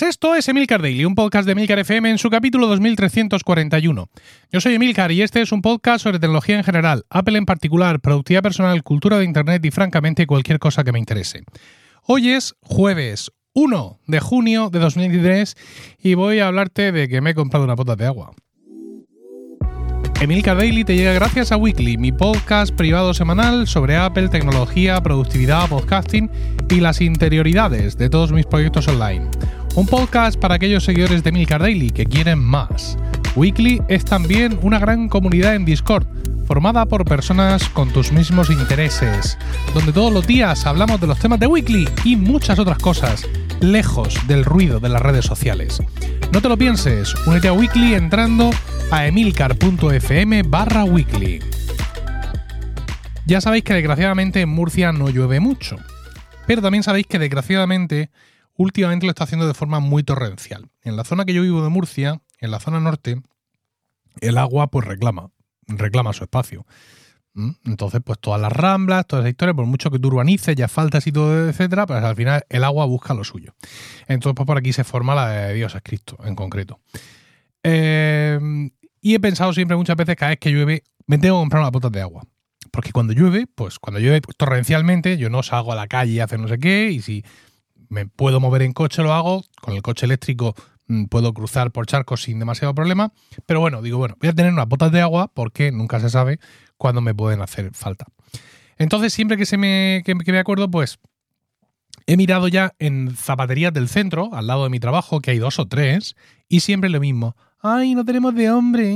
días, esto es Emilcar Daily, un podcast de Emilcar FM en su capítulo 2341. Yo soy Emilcar y este es un podcast sobre tecnología en general, Apple en particular, productividad personal, cultura de Internet y francamente cualquier cosa que me interese. Hoy es jueves 1 de junio de 2023 y voy a hablarte de que me he comprado una bota de agua. Emilcar Daily te llega gracias a Weekly, mi podcast privado semanal sobre Apple, tecnología, productividad, podcasting y las interioridades de todos mis proyectos online. Un podcast para aquellos seguidores de Emilcar Daily que quieren más. Weekly es también una gran comunidad en Discord, formada por personas con tus mismos intereses, donde todos los días hablamos de los temas de Weekly y muchas otras cosas, lejos del ruido de las redes sociales. No te lo pienses, únete a Weekly entrando a emilcar.fm barra weekly. Ya sabéis que desgraciadamente en Murcia no llueve mucho, pero también sabéis que desgraciadamente últimamente lo está haciendo de forma muy torrencial. En la zona que yo vivo de Murcia, en la zona norte, el agua pues reclama, reclama su espacio. ¿Mm? Entonces, pues todas las ramblas, toda esa historia, por mucho que tú urbanices, ya faltas y todo, etcétera, pues al final el agua busca lo suyo. Entonces, pues por aquí se forma la de Dios es Cristo, en concreto. Eh, y he pensado siempre muchas veces, cada vez que llueve, me tengo que comprar unas botas de agua. Porque cuando llueve, pues cuando llueve torrencialmente, yo no salgo a la calle a hacer no sé qué, y si me puedo mover en coche, lo hago. Con el coche eléctrico mm, puedo cruzar por charcos sin demasiado problema. Pero bueno, digo, bueno, voy a tener unas botas de agua porque nunca se sabe cuándo me pueden hacer falta. Entonces, siempre que se me, que me acuerdo, pues he mirado ya en zapaterías del centro, al lado de mi trabajo, que hay dos o tres, y siempre lo mismo ay, no tenemos de hombre.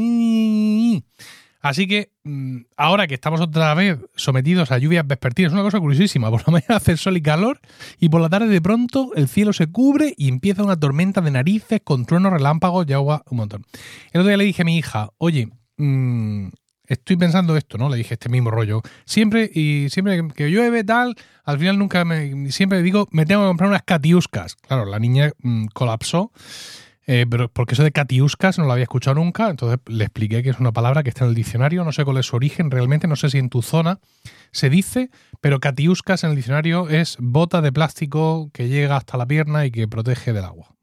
Así que mm, ahora que estamos otra vez sometidos a lluvias vespertinas, es una cosa curiosísima. Por la mañana hace sol y calor y por la tarde de pronto el cielo se cubre y empieza una tormenta de narices con truenos, relámpagos y agua un montón. El otro día le dije a mi hija, oye, mm, estoy pensando esto, ¿no? Le dije este mismo rollo. Siempre y siempre que llueve tal, al final nunca me siempre digo, me tengo que comprar unas catiuscas. Claro, la niña mm, colapsó eh, pero porque eso de catiuscas no lo había escuchado nunca, entonces le expliqué que es una palabra que está en el diccionario, no sé cuál es su origen realmente, no sé si en tu zona se dice, pero catiuscas en el diccionario es bota de plástico que llega hasta la pierna y que protege del agua.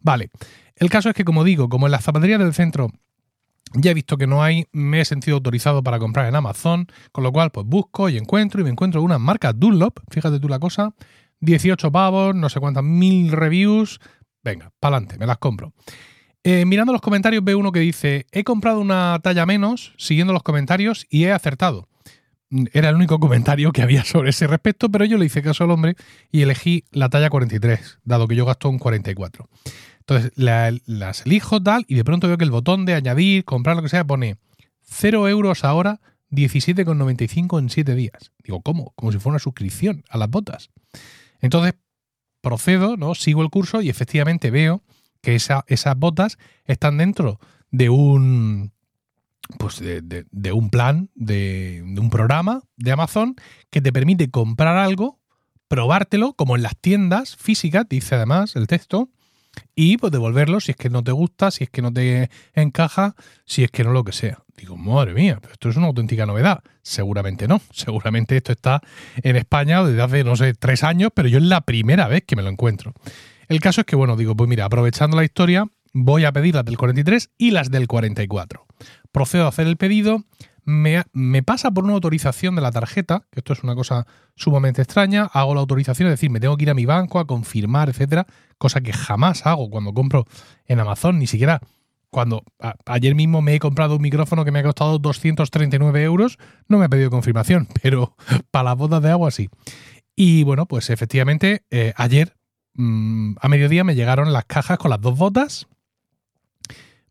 Vale, el caso es que como digo, como en las zapaterías del centro ya he visto que no hay, me he sentido autorizado para comprar en Amazon, con lo cual pues busco y encuentro y me encuentro unas marcas Dunlop, fíjate tú la cosa, 18 pavos, no sé cuántas mil reviews, Venga, pa'lante, me las compro. Eh, mirando los comentarios veo uno que dice, he comprado una talla menos, siguiendo los comentarios, y he acertado. Mm, era el único comentario que había sobre ese respecto, pero yo le hice caso al hombre y elegí la talla 43, dado que yo gasto un 44. Entonces las elijo tal y de pronto veo que el botón de añadir, comprar lo que sea, pone 0 euros ahora, 17,95 en 7 días. Digo, ¿cómo? Como si fuera una suscripción a las botas. Entonces procedo, ¿no? Sigo el curso y efectivamente veo que esas botas están dentro de un pues de, un plan, de, un programa de Amazon que te permite comprar algo, probártelo, como en las tiendas físicas, dice además el texto, y pues devolverlo si es que no te gusta, si es que no te encaja, si es que no lo que sea. Digo, madre mía, pero esto es una auténtica novedad. Seguramente no. Seguramente esto está en España desde hace, no sé, tres años, pero yo es la primera vez que me lo encuentro. El caso es que, bueno, digo, pues mira, aprovechando la historia, voy a pedir las del 43 y las del 44. Procedo a hacer el pedido, me, me, pasa por una autorización de la tarjeta, que esto es una cosa sumamente extraña, hago la autorización, es decir, me tengo que ir a mi banco a confirmar, etcétera, cosa que jamás hago cuando compro en Amazon, ni siquiera cuando ayer mismo me he comprado un micrófono que me ha costado 239 euros, no me ha pedido confirmación, pero para las bodas de agua sí. Y bueno, pues efectivamente, eh, ayer mm, a mediodía me llegaron las cajas con las dos botas,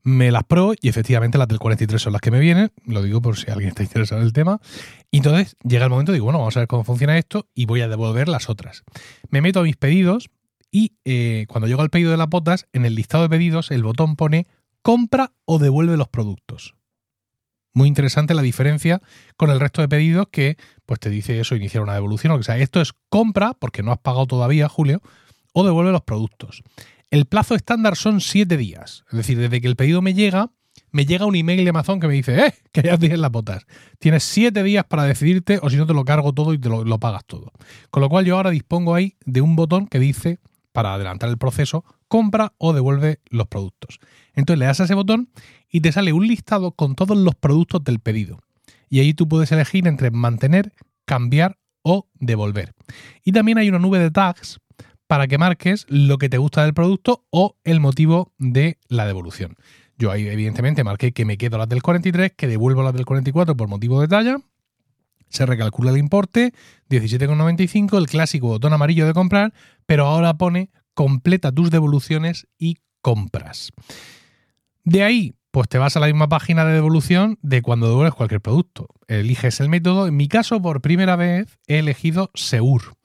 me las pro y efectivamente las del 43 son las que me vienen, lo digo por si alguien está interesado en el tema. Y entonces llega el momento, digo, bueno, vamos a ver cómo funciona esto y voy a devolver las otras. Me meto a mis pedidos y eh, cuando llego al pedido de las botas, en el listado de pedidos el botón pone compra o devuelve los productos. Muy interesante la diferencia con el resto de pedidos que pues te dice eso, iniciar una devolución o sea. Esto es compra, porque no has pagado todavía, Julio, o devuelve los productos. El plazo estándar son siete días. Es decir, desde que el pedido me llega, me llega un email de Amazon que me dice, eh, que ya tienes las botas. Tienes siete días para decidirte o si no te lo cargo todo y te lo, lo pagas todo. Con lo cual yo ahora dispongo ahí de un botón que dice para adelantar el proceso, compra o devuelve los productos. Entonces le das a ese botón y te sale un listado con todos los productos del pedido. Y ahí tú puedes elegir entre mantener, cambiar o devolver. Y también hay una nube de tags para que marques lo que te gusta del producto o el motivo de la devolución. Yo ahí evidentemente marqué que me quedo las del 43, que devuelvo las del 44 por motivo de talla. Se recalcula el importe, 17,95, el clásico botón amarillo de comprar, pero ahora pone completa tus devoluciones y compras. De ahí, pues te vas a la misma página de devolución de cuando devuelves cualquier producto. Eliges el método. En mi caso, por primera vez, he elegido Seur.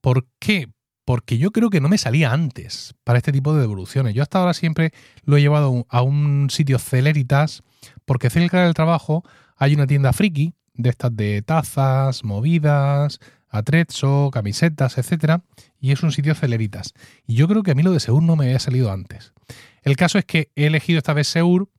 ¿Por qué? Porque yo creo que no me salía antes para este tipo de devoluciones. Yo hasta ahora siempre lo he llevado a un sitio Celeritas, porque cerca del trabajo hay una tienda friki de estas de tazas, movidas, atrezzo, camisetas, etcétera, y es un sitio Celeritas. Y yo creo que a mí lo de Seur no me había salido antes. El caso es que he elegido esta vez Seur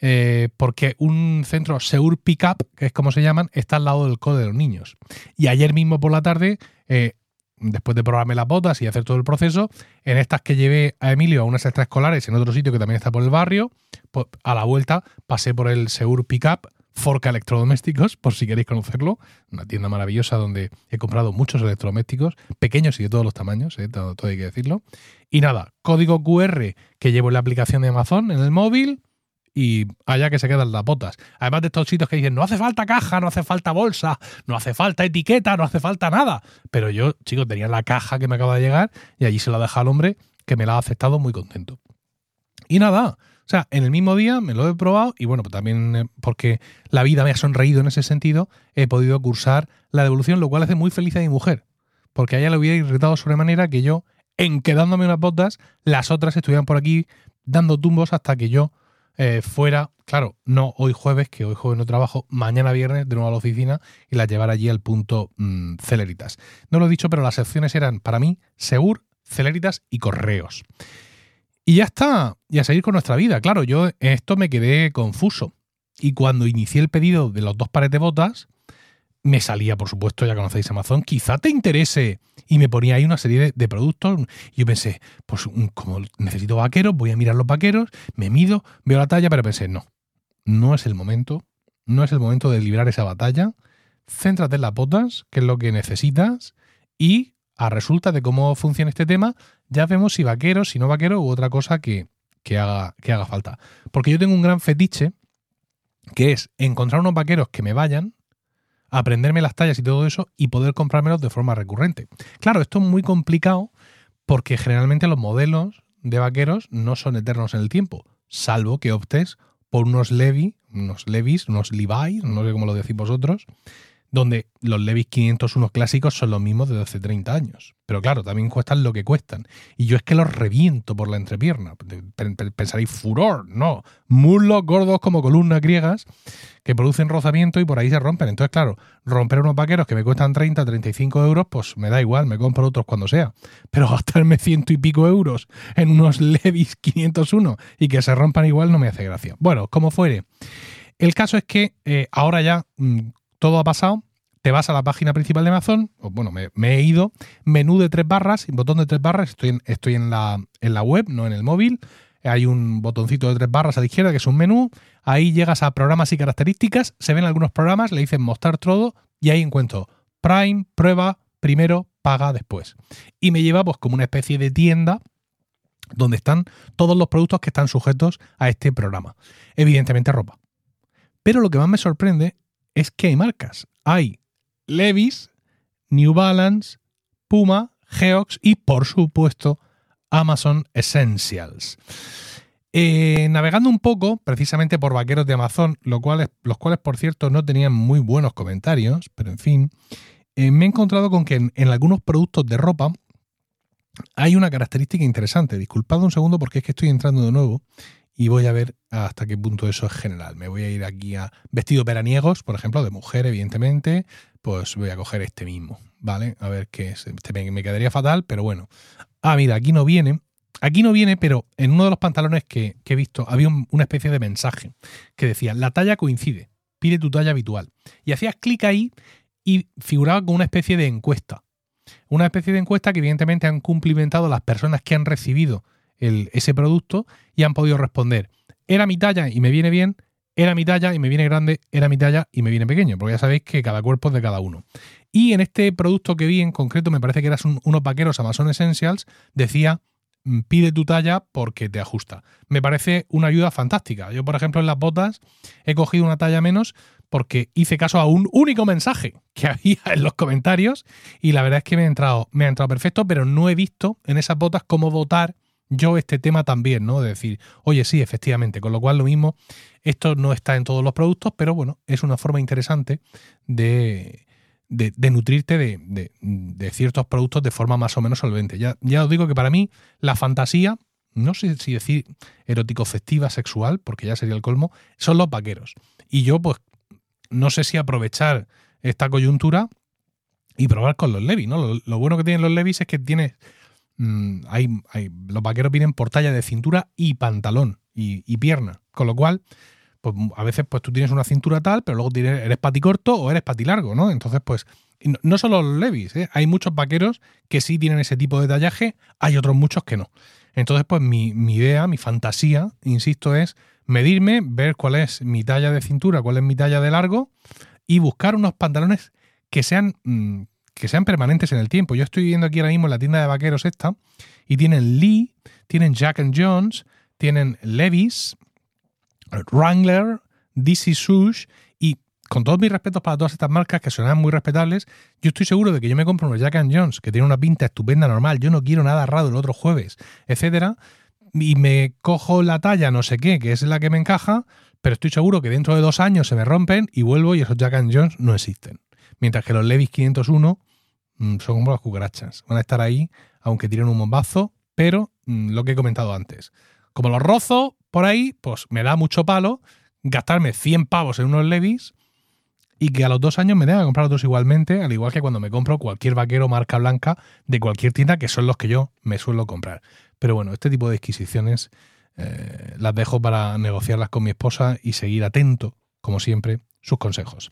eh, porque un centro Seur Pickup, que es como se llaman, está al lado del code de los niños. Y ayer mismo por la tarde, eh, después de probarme las botas y hacer todo el proceso, en estas que llevé a Emilio a unas extraescolares en otro sitio que también está por el barrio, pues a la vuelta pasé por el Seur Pickup Forca Electrodomésticos, por si queréis conocerlo. Una tienda maravillosa donde he comprado muchos electrodomésticos, pequeños y de todos los tamaños, eh, todo, hay que decirlo. Y nada, código QR que llevo en la aplicación de Amazon en el móvil y allá que se quedan las botas. Además de estos sitios que dicen, no hace falta caja, no hace falta bolsa, no hace falta etiqueta, no hace falta nada. Pero yo, chicos, tenía la caja que me acaba de llegar y allí se la deja al hombre que me la ha aceptado muy contento. Y nada, o sea, en el mismo día me lo he probado y bueno, pues también eh, porque la vida me ha sonreído en ese sentido, he podido cursar la devolución, lo cual hace muy feliz a mi mujer, porque a ella le hubiera irritado sobremanera que yo, en quedándome unas botas, las otras estuvieran por aquí dando tumbos hasta que yo eh, fuera, claro, no hoy jueves, que hoy jueves no trabajo, mañana viernes de nuevo a la oficina y las llevar allí al punto mm, Celeritas. No lo he dicho, pero las secciones eran para mí Segur, Celeritas y Correos. Y ya está, y a seguir con nuestra vida. Claro, yo en esto me quedé confuso. Y cuando inicié el pedido de los dos pares de botas, me salía, por supuesto, ya conocéis Amazon, quizá te interese. Y me ponía ahí una serie de, productos. Y yo pensé, pues como necesito vaqueros, voy a mirar los vaqueros, me mido, veo la talla, pero pensé, no, no es el momento. No es el momento de librar esa batalla. Céntrate en las botas, que es lo que necesitas, y a resulta de cómo funciona este tema, ya vemos si vaquero, si no vaquero u otra cosa que, haga, que haga falta. Porque yo tengo un gran fetiche que es encontrar unos vaqueros que me vayan, aprenderme las tallas y todo eso y poder comprármelos de forma recurrente. Claro, esto es muy complicado porque generalmente los modelos de vaqueros no son eternos en el tiempo, salvo que optes por unos Levi, unos Levis, unos Levi, no sé cómo lo decís vosotros, donde los Levis 501 clásicos son los mismos de hace 30 años. Pero claro, también cuestan lo que cuestan. Y yo es que los reviento por la entrepierna. Pensaréis, furor, no. Muslos gordos como columnas griegas que producen rozamiento y por ahí se rompen. Entonces, claro, romper unos vaqueros que me cuestan 30, 35 euros, pues me da igual, me compro otros cuando sea. Pero gastarme ciento y pico euros en unos Levis 501 y que se rompan igual no me hace gracia. Bueno, como fuere. El caso es que eh, ahora ya mm, todo ha pasado, te vas a la página principal de Amazon, o bueno, me, he ido, menú de tres barras, botón de tres barras, estoy, en, estoy en, la, en la web, no en el móvil, hay un botoncito de tres barras a la izquierda que es un menú, ahí llegas a programas y características, se ven algunos programas, le dicen mostrar todo y ahí encuentro Prime, prueba, primero, paga después. Y me lleva pues como una especie de tienda donde están todos los productos que están sujetos a este programa. Evidentemente ropa. Pero lo que más me sorprende es que hay marcas. Hay Levis, New Balance, Puma, Geox y por supuesto Amazon Essentials. Eh, navegando un poco, precisamente por vaqueros de Amazon, los cuales por cierto no tenían muy buenos comentarios, pero en fin, eh, me he encontrado con que en, algunos productos de ropa hay una característica interesante. Disculpad un segundo porque es que estoy entrando de nuevo y voy a ver hasta qué punto eso es general. Me voy a ir aquí a vestidos veraniegos, por ejemplo, de mujer, evidentemente, pues voy a coger este mismo, ¿vale? A ver qué es. Este me, quedaría fatal, pero bueno. Ah, mira, aquí no viene. Aquí no viene, pero en uno de los pantalones que, he visto había una especie de mensaje que decía, la talla coincide, pide tu talla habitual. Y hacías clic ahí y figuraba con una especie de encuesta. una especie de encuesta que evidentemente han cumplimentado las personas que han recibido ese producto y han podido responder, era mi talla y me viene bien, era mi talla y me viene grande, era mi talla y me viene pequeño, porque ya sabéis que cada cuerpo es de cada uno. Y en este producto que vi en concreto, me parece que eran unos vaqueros Amazon Essentials, decía mm, pide tu talla porque te ajusta. Me parece una ayuda fantástica. Yo, por ejemplo, en las botas he cogido una talla menos porque hice caso a un único mensaje que había en los comentarios y la verdad es que me ha entrado, me ha entrado perfecto, pero no he visto en esas botas cómo votar yo este tema también, ¿no? De decir, oye, sí, efectivamente, con lo cual lo mismo, esto no está en todos los productos, pero bueno, es una forma interesante de, de, nutrirte de, ciertos productos de forma más o menos solvente. Ya, ya os digo que para mí la fantasía, no sé si decir erótico festiva, sexual, porque ya sería el colmo, son los vaqueros. Y yo, pues, no sé si aprovechar esta coyuntura y probar con los Levis, ¿no? Lo, lo bueno que tienen los Levis es que tienes Mm, hay, los vaqueros vienen por talla de cintura y pantalón y, pierna. Con lo cual, pues a veces pues tú tienes una cintura tal, pero luego tienes, eres pati corto o eres pati largo, ¿no? Entonces, pues, no, solo los levis, ¿eh? hay muchos vaqueros que sí tienen ese tipo de tallaje, hay otros muchos que no. Entonces, pues mi, idea, mi fantasía, insisto, es medirme, ver cuál es mi talla de cintura, cuál es mi talla de largo y buscar unos pantalones que sean mm, que sean permanentes en el tiempo. Yo estoy viendo aquí ahora mismo la tienda de vaqueros esta y tienen Lee, tienen Jack and Jones, tienen Levis, Wrangler, DC Sush y con todos mis respetos para todas estas marcas que suenan muy respetables, yo estoy seguro de que yo me compro unos Jack and Jones que tienen una pinta estupenda normal, yo no quiero nada raro el otro jueves, etcétera, y me cojo la talla no sé qué, que es la que me encaja, pero estoy seguro que dentro de dos años se me rompen y vuelvo y esos Jack and Jones no existen. Mientras que los Levis 501 mm, son como las cucarachas. Van a estar ahí, aunque tienen un bombazo, pero mm, lo que he comentado antes. Como los rozo por ahí, pues me da mucho palo gastarme 100 pavos en unos Levis y que a los dos años me tenga que comprar otros igualmente, al igual que cuando me compro cualquier vaquero marca blanca de cualquier tienda, que son los que yo me suelo comprar. Pero bueno, este tipo de adquisiciones eh, las dejo para negociarlas con mi esposa y seguir atento, como siempre, sus consejos.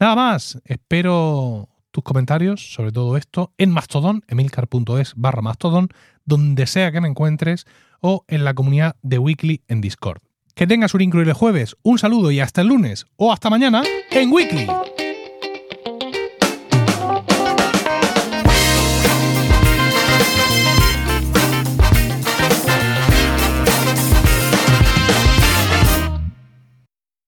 Nada más, espero tus comentarios sobre todo esto en Mastodon, emilcar.es barra Mastodon, donde sea que me encuentres, o en la comunidad de Weekly en Discord. Que tengas un increíble jueves, un saludo y hasta el lunes o hasta mañana en Weekly.